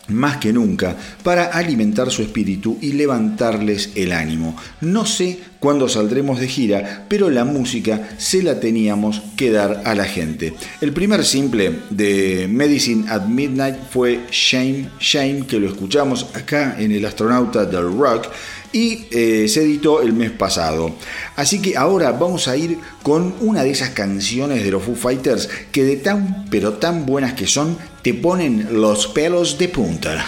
más que nunca para alimentar su espíritu y levantarles el ánimo. No sé cuándo saldremos de gira, pero la música se la teníamos que dar a la gente. El primer simple de Medicine at Midnight fue Shame, Shame, que lo escuchamos acá en el astronauta del rock y eh, se editó el mes pasado. Así que ahora vamos a ir con una de esas canciones de los Foo Fighters que de tan pero tan buenas que son te ponen los pelos de punta.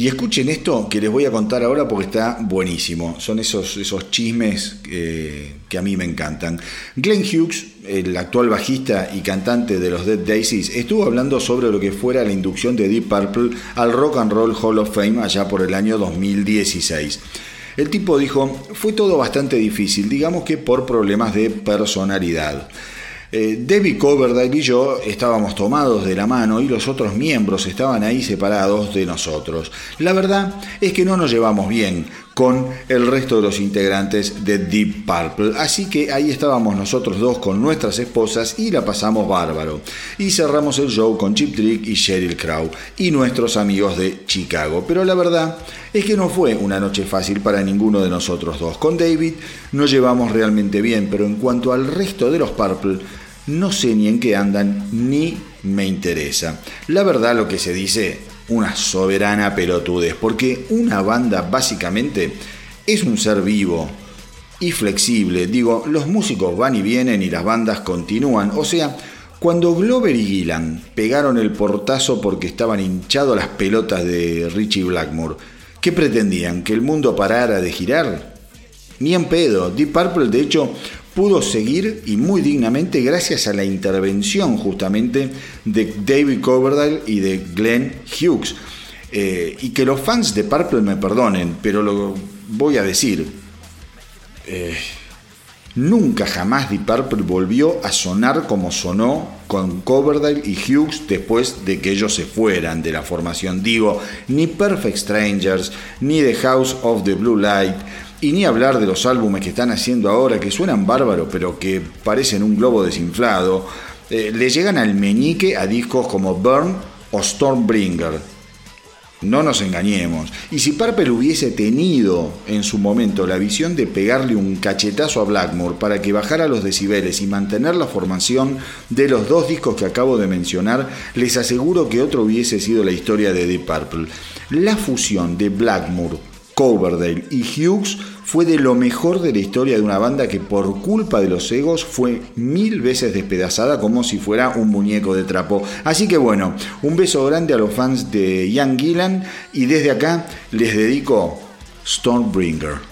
Y escuchen esto que les voy a contar ahora porque está buenísimo. Son esos, esos chismes eh, que a mí me encantan. Glenn Hughes, el actual bajista y cantante de los Dead Daisies, estuvo hablando sobre lo que fuera la inducción de Deep Purple al Rock and Roll Hall of Fame allá por el año 2016. El tipo dijo, fue todo bastante difícil, digamos que por problemas de personalidad. Eh, David Coverdale y yo estábamos tomados de la mano y los otros miembros estaban ahí separados de nosotros. La verdad es que no nos llevamos bien con el resto de los integrantes de Deep Purple, así que ahí estábamos nosotros dos con nuestras esposas y la pasamos bárbaro. Y cerramos el show con Chip Trick y Sheryl Crow y nuestros amigos de Chicago. Pero la verdad es que no fue una noche fácil para ninguno de nosotros dos. Con David nos llevamos realmente bien, pero en cuanto al resto de los Purple, no sé ni en qué andan, ni me interesa. La verdad lo que se dice, una soberana pelotudez, porque una banda básicamente es un ser vivo y flexible. Digo, los músicos van y vienen y las bandas continúan. O sea, cuando Glover y Gillan pegaron el portazo porque estaban hinchados las pelotas de Richie Blackmore, ¿qué pretendían? ¿Que el mundo parara de girar? Ni en pedo. Deep Purple, de hecho, pudo seguir y muy dignamente gracias a la intervención justamente de David Coverdale y de Glenn Hughes. Eh, y que los fans de Purple me perdonen, pero lo voy a decir. Eh, nunca jamás Deep Purple volvió a sonar como sonó con Coverdale y Hughes después de que ellos se fueran de la formación. Digo, ni Perfect Strangers, ni The House of the Blue Light, y ni hablar de los álbumes que están haciendo ahora, que suenan bárbaros, pero que parecen un globo desinflado. Eh, le llegan al meñique a discos como Burn o Stormbringer. No nos engañemos. Y si Purple hubiese tenido en su momento la visión de pegarle un cachetazo a Blackmore para que bajara los decibeles y mantener la formación de los dos discos que acabo de mencionar, les aseguro que otro hubiese sido la historia de Deep Purple. La fusión de Blackmore Coverdale y Hughes fue de lo mejor de la historia de una banda que por culpa de los egos fue mil veces despedazada como si fuera un muñeco de trapo. Así que bueno, un beso grande a los fans de Ian Gillan y desde acá les dedico Stormbringer.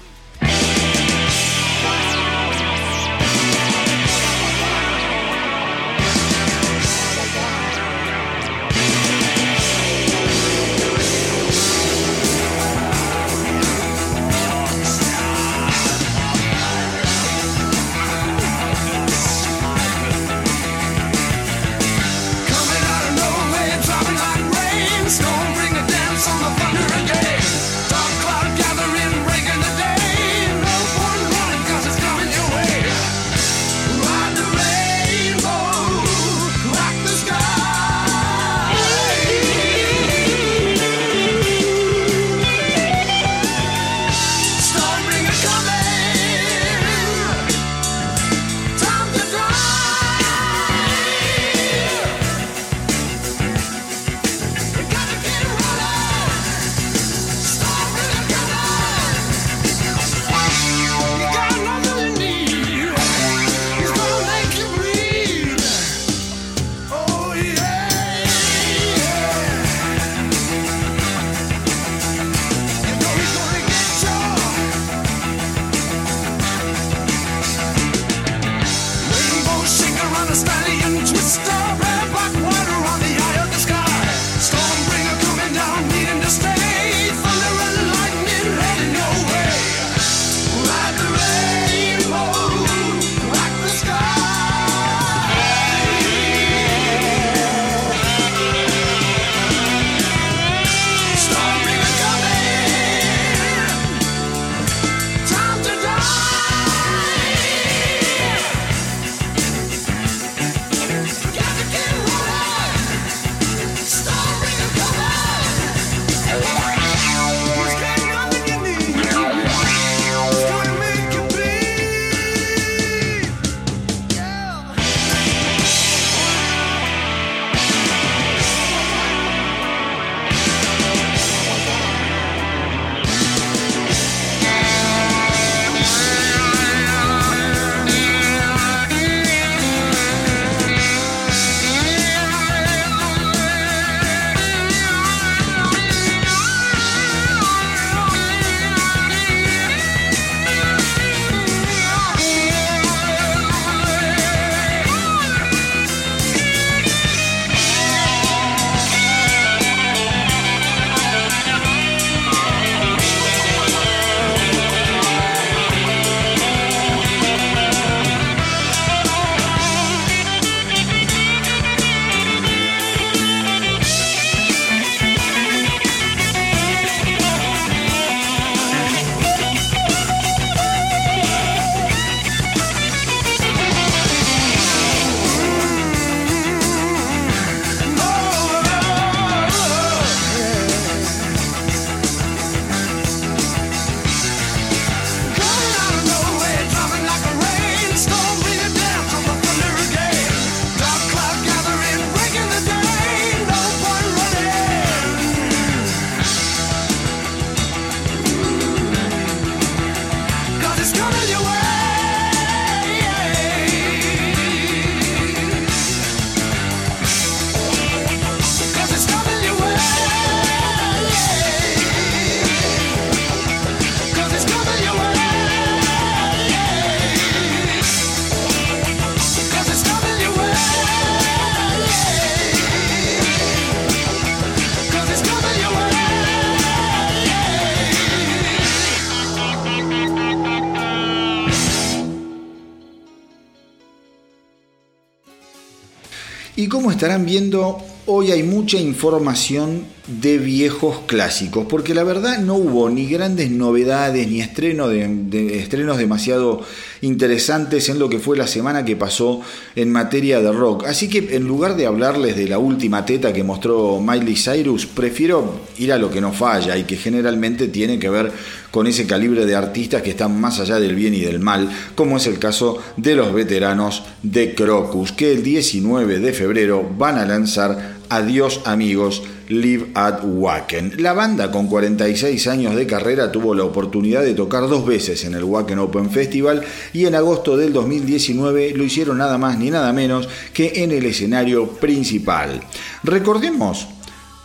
Y como estarán viendo, hoy hay mucha información de viejos clásicos, porque la verdad no hubo ni grandes novedades ni de, estrenos demasiado interesantes en lo que fue la semana que pasó en materia de rock. Así que en lugar de hablarles de la última teta que mostró Miley Cyrus, prefiero ir a lo que no falla y que generalmente tiene que ver con ese calibre de artistas que están más allá del bien y del mal, como es el caso de los veteranos de Crocus, que el 19 de febrero van a lanzar Adiós amigos, Live at Wacken. La banda con 46 años de carrera tuvo la oportunidad de tocar dos veces en el Wacken Open Festival y en agosto del 2019 lo hicieron nada más ni nada menos que en el escenario principal. Recordemos,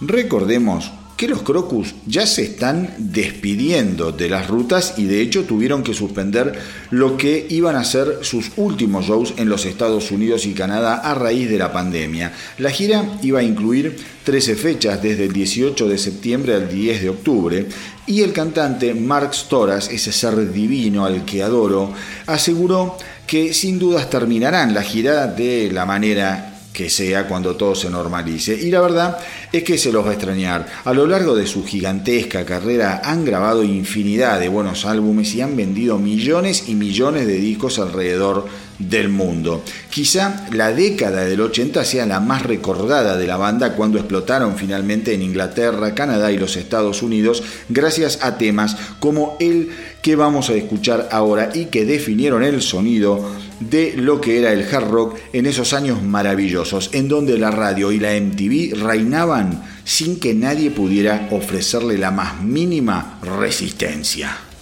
recordemos que los Crocus ya se están despidiendo de las rutas y de hecho tuvieron que suspender lo que iban a ser sus últimos shows en los Estados Unidos y Canadá a raíz de la pandemia. La gira iba a incluir 13 fechas desde el 18 de septiembre al 10 de octubre y el cantante Mark Storas, ese ser divino al que adoro, aseguró que sin dudas terminarán la gira de la manera que sea cuando todo se normalice. Y la verdad es que se los va a extrañar. A lo largo de su gigantesca carrera han grabado infinidad de buenos álbumes y han vendido millones y millones de discos alrededor del mundo. Quizá la década del 80 sea la más recordada de la banda cuando explotaron finalmente en Inglaterra, Canadá y los Estados Unidos gracias a temas como el que vamos a escuchar ahora y que definieron el sonido de lo que era el hard rock en esos años maravillosos, en donde la radio y la MTV reinaban sin que nadie pudiera ofrecerle la más mínima resistencia.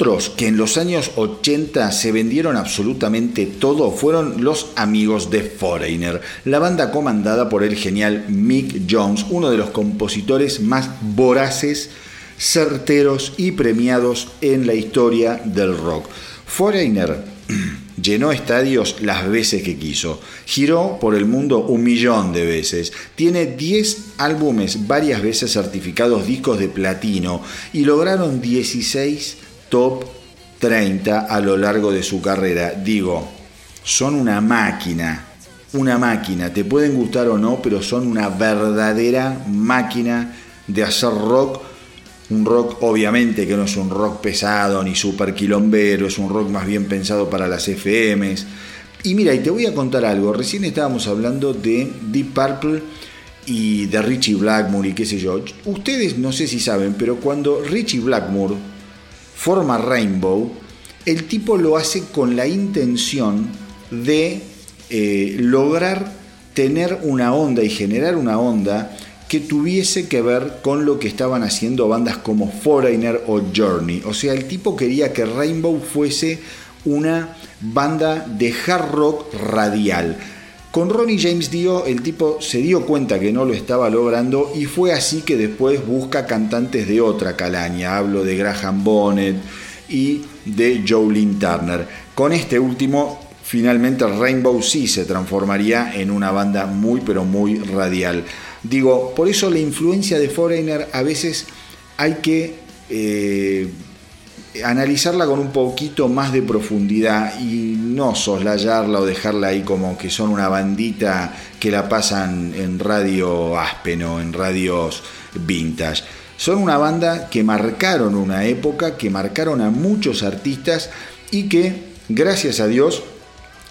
Que en los años 80 se vendieron absolutamente todo fueron los amigos de Foreigner, la banda comandada por el genial Mick Jones, uno de los compositores más voraces, certeros y premiados en la historia del rock. Foreigner llenó estadios las veces que quiso, giró por el mundo un millón de veces, tiene 10 álbumes varias veces certificados discos de platino y lograron 16 top 30 a lo largo de su carrera. Digo, son una máquina, una máquina, te pueden gustar o no, pero son una verdadera máquina de hacer rock un rock obviamente que no es un rock pesado ni super quilombero, es un rock más bien pensado para las FMs. Y mira, y te voy a contar algo, recién estábamos hablando de Deep Purple y de Richie Blackmore y qué sé yo. Ustedes no sé si saben, pero cuando Richie Blackmore forma Rainbow, el tipo lo hace con la intención de eh, lograr tener una onda y generar una onda que tuviese que ver con lo que estaban haciendo bandas como Foreigner o Journey. O sea, el tipo quería que Rainbow fuese una banda de hard rock radial. Con Ronnie James Dio el tipo se dio cuenta que no lo estaba logrando y fue así que después busca cantantes de otra calaña. Hablo de Graham Bonnet y de Jolene Turner. Con este último finalmente Rainbow sí se transformaría en una banda muy pero muy radial. Digo, por eso la influencia de Foreigner a veces hay que eh, analizarla con un poquito más de profundidad y no soslayarla o dejarla ahí como que son una bandita que la pasan en radio Aspen o en radios vintage. Son una banda que marcaron una época, que marcaron a muchos artistas y que, gracias a Dios,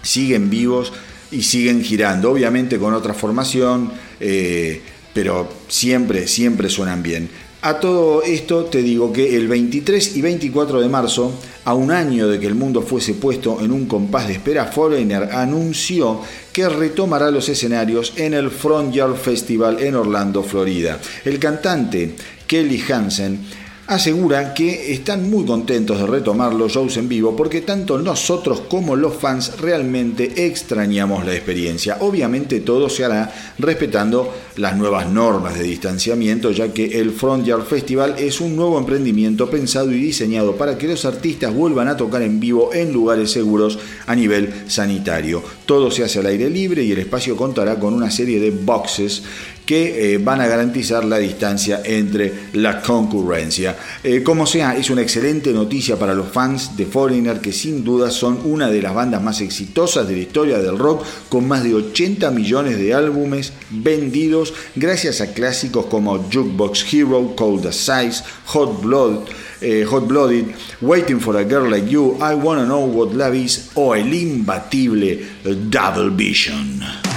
siguen vivos y siguen girando. Obviamente con otra formación, eh, pero siempre, siempre suenan bien. A todo esto te digo que el 23 y 24 de marzo, a un año de que el mundo fuese puesto en un compás de espera, Foreigner anunció que retomará los escenarios en el Front Yard Festival en Orlando, Florida. El cantante Kelly Hansen asegura que están muy contentos de retomar los shows en vivo porque tanto nosotros como los fans realmente extrañamos la experiencia. Obviamente todo se hará respetando las nuevas normas de distanciamiento ya que el Front Yard Festival es un nuevo emprendimiento pensado y diseñado para que los artistas vuelvan a tocar en vivo en lugares seguros a nivel sanitario. Todo se hace al aire libre y el espacio contará con una serie de boxes que eh, van a garantizar la distancia entre la concurrencia. Eh, como sea, es una excelente noticia para los fans de Foreigner que sin duda son una de las bandas más exitosas de la historia del rock con más de 80 millones de álbumes vendidos gracias a clásicos como Jukebox Hero, Cold Size, Hot Blood, eh, Hot Blooded, Waiting for a Girl Like You, I Wanna Know What Love Is o el imbatible Double Vision.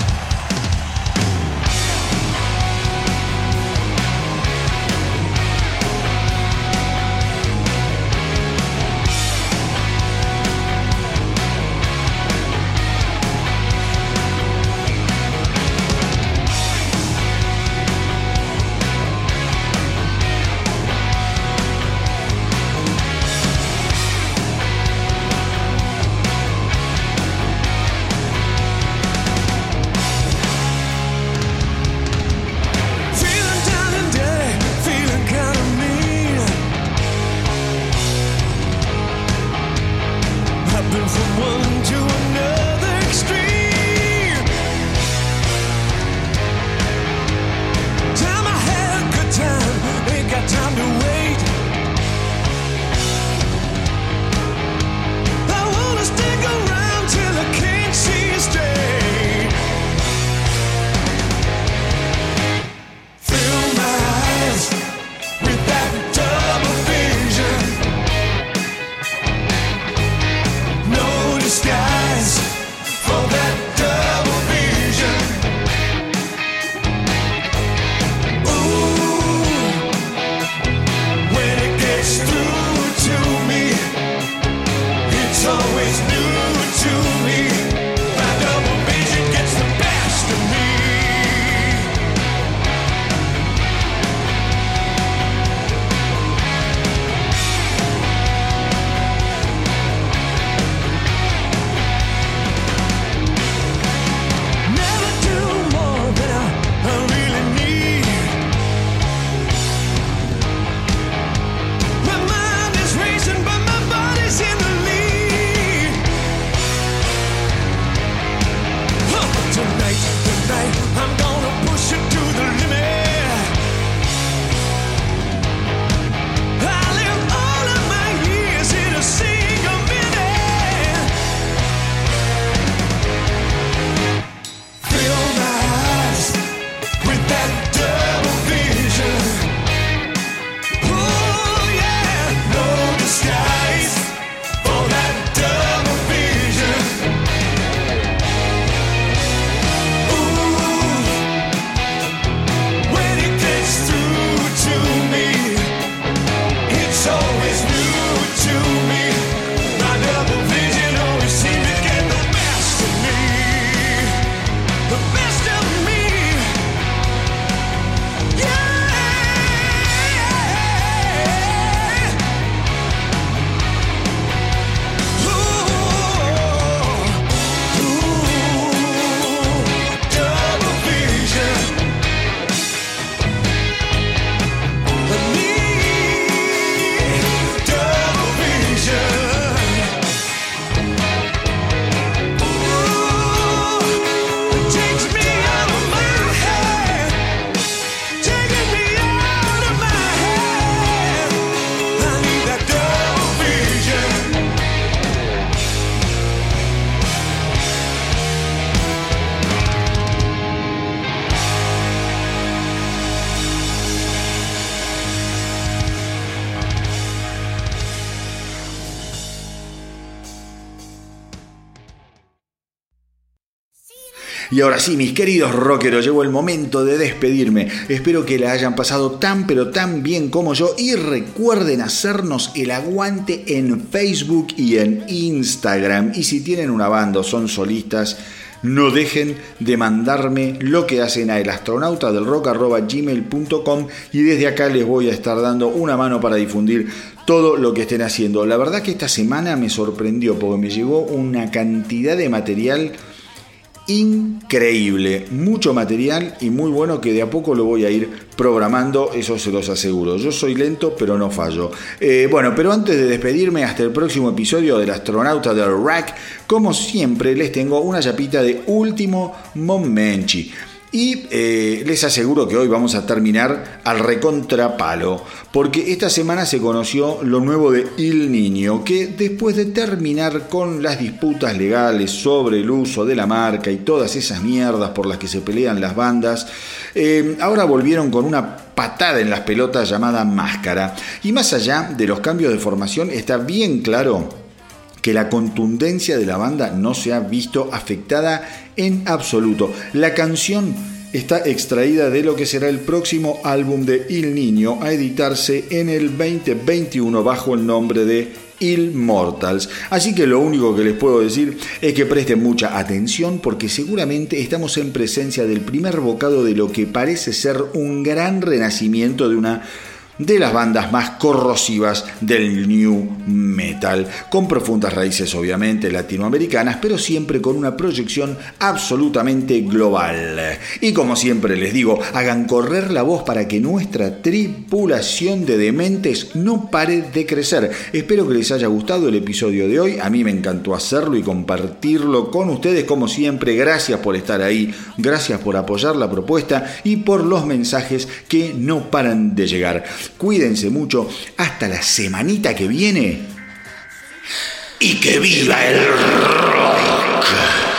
Y ahora sí, mis queridos rockeros, llegó el momento de despedirme. Espero que la hayan pasado tan pero tan bien como yo y recuerden hacernos el aguante en Facebook y en Instagram. Y si tienen una banda o son solistas, no dejen de mandarme lo que hacen a elastronautadelrock.gmail.com y desde acá les voy a estar dando una mano para difundir todo lo que estén haciendo. La verdad que esta semana me sorprendió porque me llegó una cantidad de material increíble, mucho material y muy bueno que de a poco lo voy a ir programando, eso se los aseguro. Yo soy lento, pero no fallo. Eh, bueno, pero antes de despedirme hasta el próximo episodio del astronauta del Rack, como siempre les tengo una chapita de último momenchi. Y eh, les aseguro que hoy vamos a terminar al recontrapalo, porque esta semana se conoció lo nuevo de Il Niño, que después de terminar con las disputas legales sobre el uso de la marca y todas esas mierdas por las que se pelean las bandas, eh, ahora volvieron con una patada en las pelotas llamada máscara. Y más allá de los cambios de formación, está bien claro que la contundencia de la banda no se ha visto afectada en absoluto. La canción está extraída de lo que será el próximo álbum de Il Niño a editarse en el 2021 bajo el nombre de Immortals. Así que lo único que les puedo decir es que presten mucha atención porque seguramente estamos en presencia del primer bocado de lo que parece ser un gran renacimiento de una de las bandas más corrosivas del new metal, con profundas raíces obviamente latinoamericanas, pero siempre con una proyección absolutamente global. Y como siempre les digo, hagan correr la voz para que nuestra tripulación de dementes no pare de crecer. Espero que les haya gustado el episodio de hoy, a mí me encantó hacerlo y compartirlo con ustedes como siempre. Gracias por estar ahí, gracias por apoyar la propuesta y por los mensajes que no paran de llegar. Cuídense mucho. Hasta la semanita que viene. Y que viva el rock.